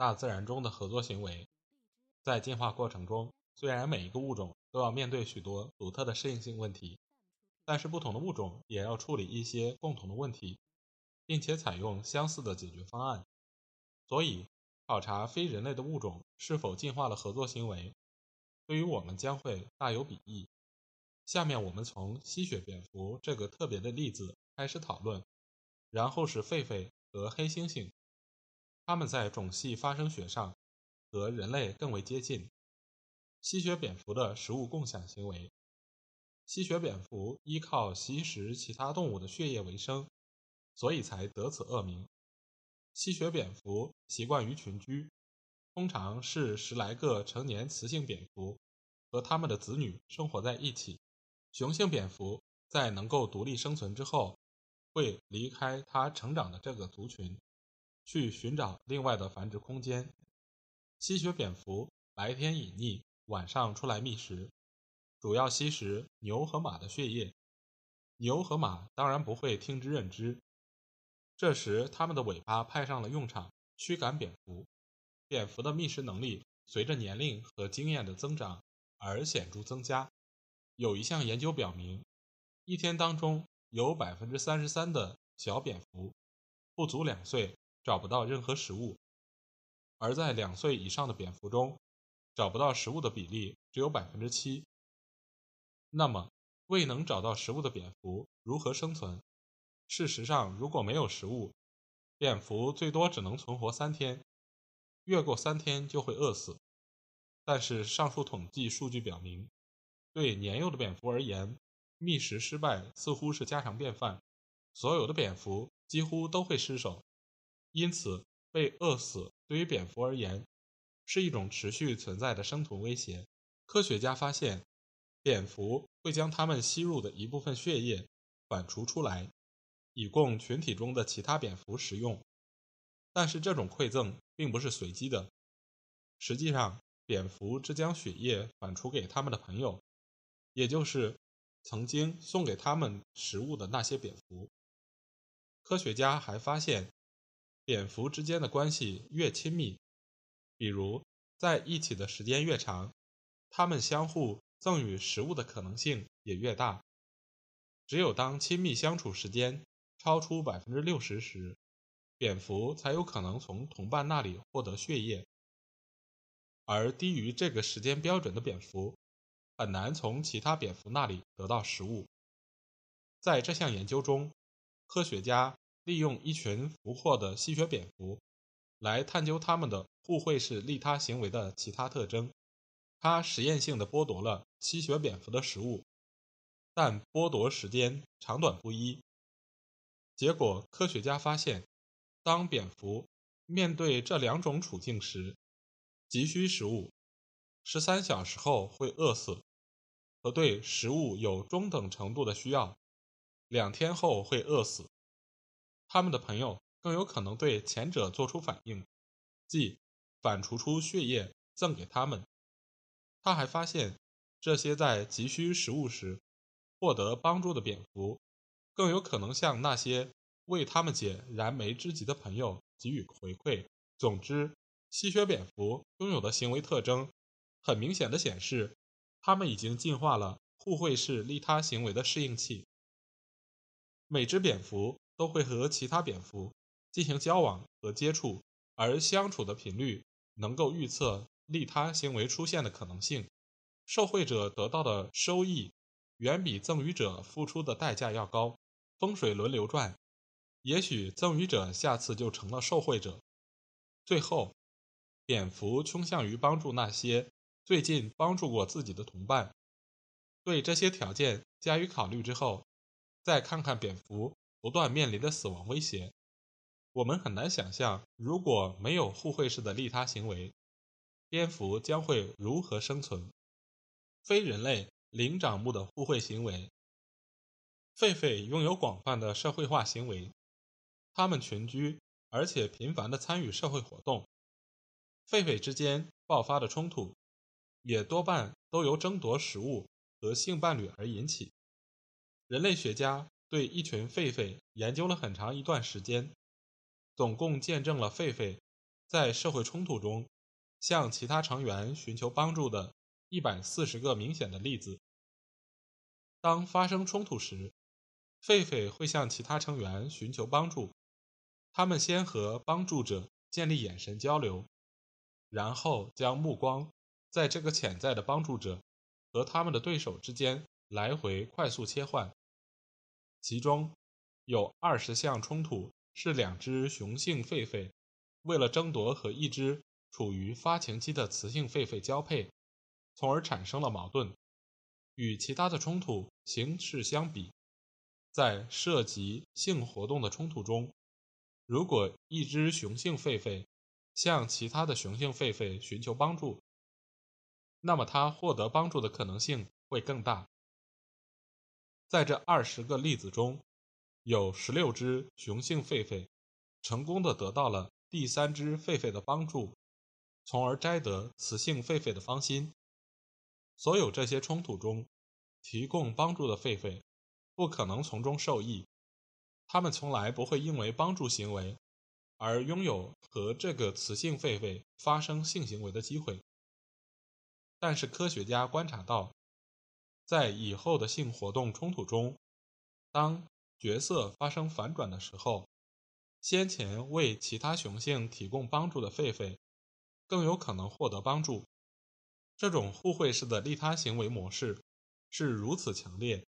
大自然中的合作行为，在进化过程中，虽然每一个物种都要面对许多独特的适应性问题，但是不同的物种也要处理一些共同的问题，并且采用相似的解决方案。所以，考察非人类的物种是否进化了合作行为，对于我们将会大有裨益。下面我们从吸血蝙蝠这个特别的例子开始讨论，然后是狒狒和黑猩猩，它们在种系发生学上和人类更为接近。吸血蝙蝠的食物共享行为，吸血蝙蝠依靠吸食其他动物的血液为生，所以才得此恶名。吸血蝙蝠习惯于群居，通常是十来个成年雌性蝙蝠和它们的子女生活在一起。雄性蝙蝠在能够独立生存之后，会离开它成长的这个族群，去寻找另外的繁殖空间。吸血蝙蝠白天隐匿，晚上出来觅食，主要吸食牛和马的血液。牛和马当然不会听之任之，这时它们的尾巴派上了用场，驱赶蝙蝠。蝙蝠的觅食能力随着年龄和经验的增长而显著增加。有一项研究表明，一天当中有百分之三十三的小蝙蝠不足两岁找不到任何食物，而在两岁以上的蝙蝠中，找不到食物的比例只有百分之七。那么，未能找到食物的蝙蝠如何生存？事实上，如果没有食物，蝙蝠最多只能存活三天，越过三天就会饿死。但是，上述统计数据表明。对年幼的蝙蝠而言，觅食失败似乎是家常便饭。所有的蝙蝠几乎都会失手，因此被饿死对于蝙蝠而言是一种持续存在的生存威胁。科学家发现，蝙蝠会将它们吸入的一部分血液反刍出来，以供群体中的其他蝙蝠食用。但是这种馈赠并不是随机的，实际上，蝙蝠只将血液反刍给他们的朋友。也就是曾经送给他们食物的那些蝙蝠。科学家还发现，蝙蝠之间的关系越亲密，比如在一起的时间越长，它们相互赠予食物的可能性也越大。只有当亲密相处时间超出百分之六十时，蝙蝠才有可能从同伴那里获得血液，而低于这个时间标准的蝙蝠。很难从其他蝙蝠那里得到食物。在这项研究中，科学家利用一群俘获的吸血蝙蝠来探究它们的互惠式利他行为的其他特征。他实验性的剥夺了吸血蝙蝠的食物，但剥夺时间长短不一。结果，科学家发现，当蝙蝠面对这两种处境时，急需食物，十三小时后会饿死。和对食物有中等程度的需要，两天后会饿死。他们的朋友更有可能对前者做出反应，即反刍出血液赠给他们。他还发现，这些在急需食物时获得帮助的蝙蝠，更有可能向那些为他们解燃眉之急的朋友给予回馈。总之，吸血蝙蝠拥有的行为特征，很明显的显示。它们已经进化了互惠式利他行为的适应器。每只蝙蝠都会和其他蝙蝠进行交往和接触，而相处的频率能够预测利他行为出现的可能性。受惠者得到的收益远比赠予者付出的代价要高。风水轮流转，也许赠予者下次就成了受惠者。最后，蝙蝠倾向于帮助那些。最近帮助过自己的同伴，对这些条件加以考虑之后，再看看蝙蝠不断面临的死亡威胁，我们很难想象，如果没有互惠式的利他行为，蝙蝠将会如何生存。非人类灵长目的互惠行为，狒狒拥有广泛的社会化行为，它们群居，而且频繁地参与社会活动。狒狒之间爆发的冲突，也多半都由争夺食物和性伴侣而引起。人类学家对一群狒狒研究了很长一段时间。总共见证了狒狒在社会冲突中向其他成员寻求帮助的一百四十个明显的例子。当发生冲突时，狒狒会向其他成员寻求帮助。他们先和帮助者建立眼神交流，然后将目光在这个潜在的帮助者和他们的对手之间来回快速切换。其中有二十项冲突。是两只雄性狒狒为了争夺和一只处于发情期的雌性狒狒交配，从而产生了矛盾。与其他的冲突形式相比，在涉及性活动的冲突中，如果一只雄性狒狒向其他的雄性狒狒寻求帮助，那么它获得帮助的可能性会更大。在这二十个例子中。有十六只雄性狒狒成功的得到了第三只狒狒的帮助，从而摘得雌性狒狒的芳心。所有这些冲突中，提供帮助的狒狒不可能从中受益，他们从来不会因为帮助行为而拥有和这个雌性狒狒发生性行为的机会。但是科学家观察到，在以后的性活动冲突中，当角色发生反转的时候，先前为其他雄性提供帮助的狒狒更有可能获得帮助。这种互惠式的利他行为模式是如此强烈，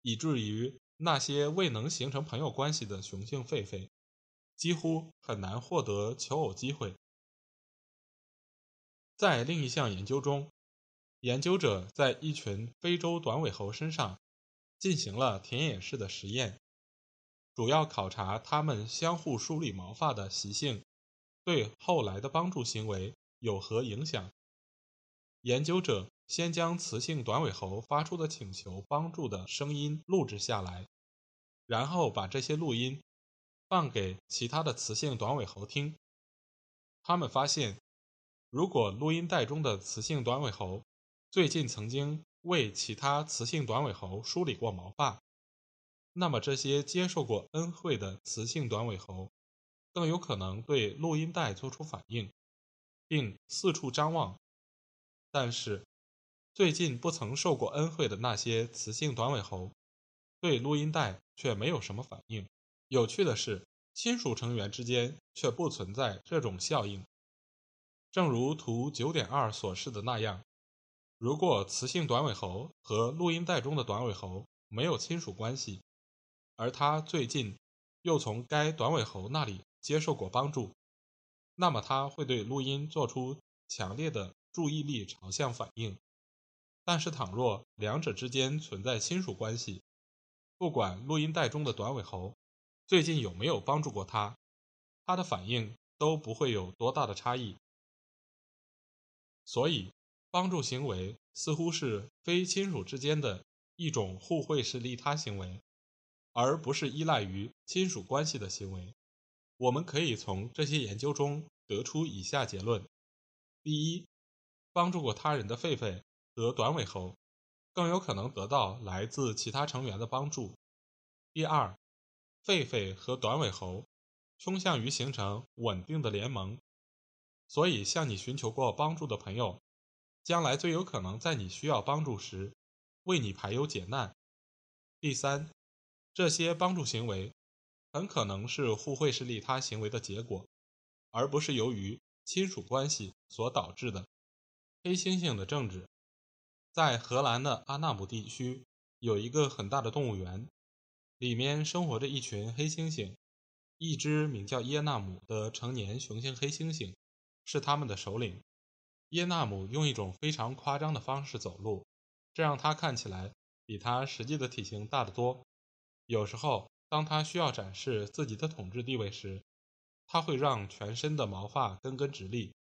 以至于那些未能形成朋友关系的雄性狒狒几乎很难获得求偶机会。在另一项研究中，研究者在一群非洲短尾猴身上。进行了田野式的实验，主要考察它们相互梳理毛发的习性对后来的帮助行为有何影响。研究者先将雌性短尾猴发出的请求帮助的声音录制下来，然后把这些录音放给其他的雌性短尾猴听。他们发现，如果录音带中的雌性短尾猴最近曾经为其他雌性短尾猴梳理过毛发，那么这些接受过恩惠的雌性短尾猴更有可能对录音带做出反应，并四处张望。但是，最近不曾受过恩惠的那些雌性短尾猴对录音带却没有什么反应。有趣的是，亲属成员之间却不存在这种效应。正如图九点二所示的那样。如果雌性短尾猴和录音带中的短尾猴没有亲属关系，而它最近又从该短尾猴那里接受过帮助，那么它会对录音做出强烈的注意力朝向反应。但是，倘若两者之间存在亲属关系，不管录音带中的短尾猴最近有没有帮助过它，它的反应都不会有多大的差异。所以。帮助行为似乎是非亲属之间的一种互惠式利他行为，而不是依赖于亲属关系的行为。我们可以从这些研究中得出以下结论：第一，帮助过他人的狒狒和短尾猴更有可能得到来自其他成员的帮助；第二，狒狒和短尾猴倾向于形成稳定的联盟，所以向你寻求过帮助的朋友。将来最有可能在你需要帮助时，为你排忧解难。第三，这些帮助行为很可能是互惠式利他行为的结果，而不是由于亲属关系所导致的。黑猩猩的政治，在荷兰的阿纳姆地区有一个很大的动物园，里面生活着一群黑猩猩，一只名叫耶纳姆的成年雄性黑猩猩是他们的首领。耶纳姆用一种非常夸张的方式走路，这让他看起来比他实际的体型大得多。有时候，当它需要展示自己的统治地位时，它会让全身的毛发根根直立，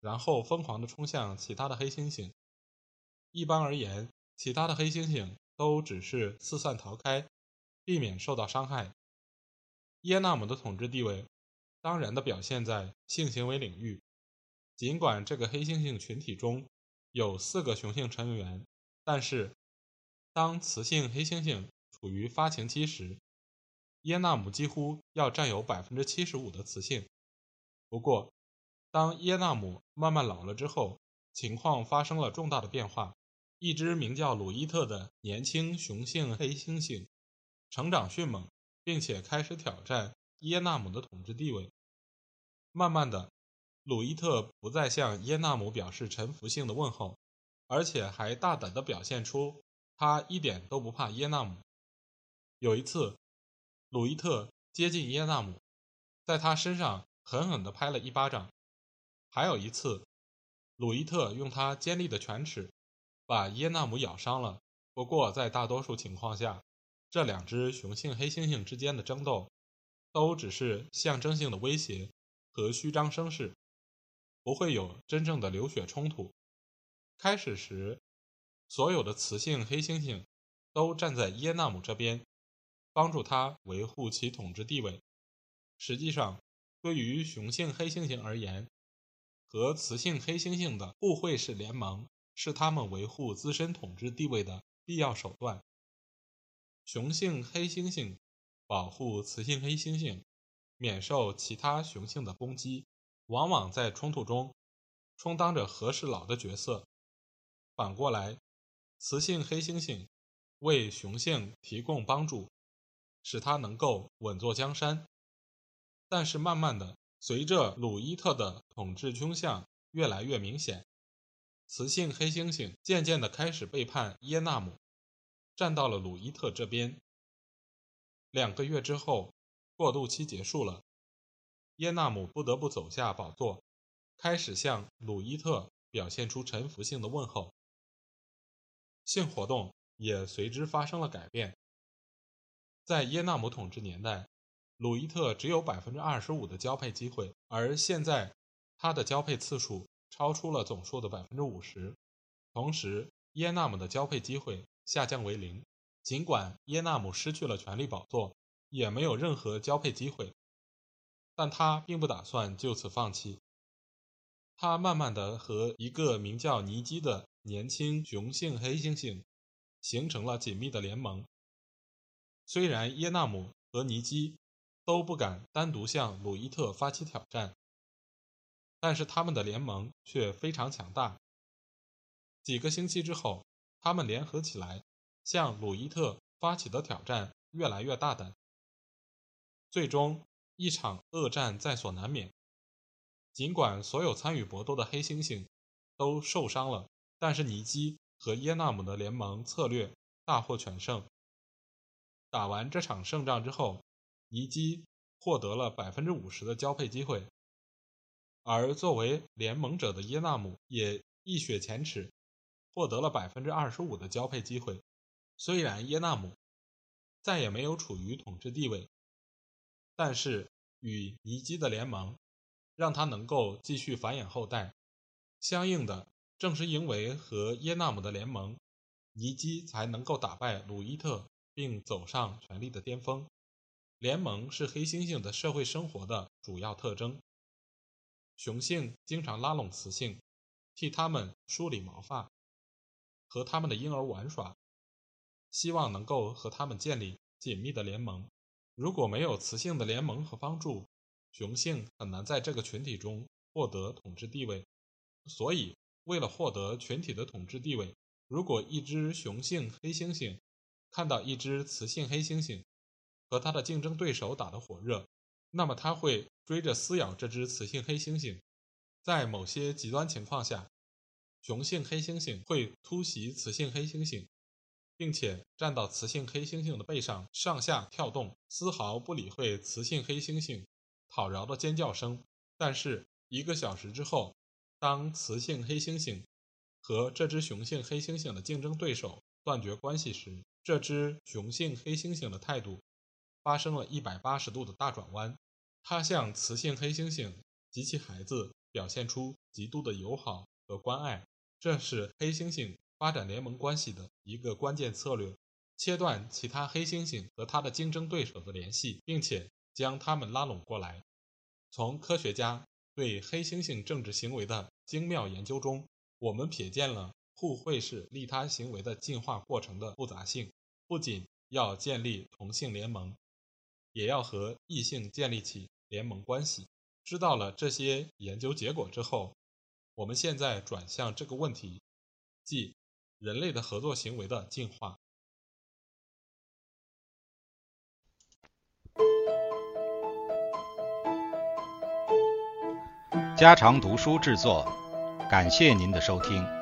然后疯狂地冲向其他的黑猩猩。一般而言，其他的黑猩猩都只是四散逃开，避免受到伤害。耶纳姆的统治地位当然的表现在性行为领域。尽管这个黑猩猩群体中有四个雄性成员，但是当雌性黑猩猩处于发情期时，耶纳姆几乎要占有百分之七十五的雌性。不过，当耶纳姆慢慢老了之后，情况发生了重大的变化。一只名叫鲁伊特的年轻雄性黑猩猩成长迅猛，并且开始挑战耶纳姆的统治地位。慢慢的，鲁伊特不再向耶纳姆表示臣服性的问候，而且还大胆地表现出他一点都不怕耶纳姆。有一次，鲁伊特接近耶纳姆，在他身上狠狠地拍了一巴掌；还有一次，鲁伊特用他尖利的犬齿。把耶纳姆咬伤了。不过，在大多数情况下，这两只雄性黑猩猩之间的争斗都只是象征性的威胁和虚张声势，不会有真正的流血冲突。开始时，所有的雌性黑猩猩都站在耶纳姆这边，帮助他维护其统治地位。实际上，对于雄性黑猩猩而言，和雌性黑猩猩的互惠式联盟。是他们维护自身统治地位的必要手段。雄性黑猩猩保护雌性黑猩猩免受其他雄性的攻击，往往在冲突中充当着和事佬的角色。反过来，雌性黑猩猩为雄性提供帮助，使它能够稳坐江山。但是，慢慢的，随着鲁伊特的统治倾向越来越明显。雌性黑猩猩渐渐地开始背叛耶纳姆，站到了鲁伊特这边。两个月之后，过渡期结束了，耶纳姆不得不走下宝座，开始向鲁伊特表现出臣服性的问候。性活动也随之发生了改变。在耶纳姆统治年代，鲁伊特只有百分之二十五的交配机会，而现在他的交配次数。超出了总数的百分之五十，同时耶纳姆的交配机会下降为零。尽管耶纳姆失去了权力宝座，也没有任何交配机会，但他并不打算就此放弃。他慢慢的和一个名叫尼基的年轻雄性黑猩猩形成了紧密的联盟。虽然耶纳姆和尼基都不敢单独向鲁伊特发起挑战。但是他们的联盟却非常强大。几个星期之后，他们联合起来，向鲁伊特发起的挑战越来越大胆。最终，一场恶战在所难免。尽管所有参与搏斗的黑猩猩都受伤了，但是尼基和耶纳姆的联盟策略大获全胜。打完这场胜仗之后，尼基获得了百分之五十的交配机会。而作为联盟者的耶纳姆也一雪前耻，获得了百分之二十五的交配机会。虽然耶纳姆再也没有处于统治地位，但是与尼基的联盟让他能够继续繁衍后代。相应的，正是因为和耶纳姆的联盟，尼基才能够打败鲁伊特，并走上权力的巅峰。联盟是黑猩猩的社会生活的主要特征。雄性经常拉拢雌性，替它们梳理毛发，和它们的婴儿玩耍，希望能够和它们建立紧密的联盟。如果没有雌性的联盟和帮助，雄性很难在这个群体中获得统治地位。所以，为了获得群体的统治地位，如果一只雄性黑猩猩看到一只雌性黑猩猩和它的竞争对手打得火热，那么它会。追着撕咬这只雌性黑猩猩，在某些极端情况下，雄性黑猩猩会突袭雌性黑猩猩，并且站到雌性黑猩猩的背上上下跳动，丝毫不理会雌性黑猩猩讨饶的尖叫声。但是一个小时之后，当雌性黑猩猩和这只雄性黑猩猩的竞争对手断绝关系时，这只雄性黑猩猩的态度发生了一百八十度的大转弯。它向雌性黑猩猩及其孩子表现出极度的友好和关爱，这是黑猩猩发展联盟关系的一个关键策略。切断其他黑猩猩和它的竞争对手的联系，并且将它们拉拢过来。从科学家对黑猩猩政治行为的精妙研究中，我们瞥见了互惠式利他行为的进化过程的复杂性。不仅要建立同性联盟，也要和异性建立起联盟关系。知道了这些研究结果之后，我们现在转向这个问题，即人类的合作行为的进化。家常读书制作，感谢您的收听。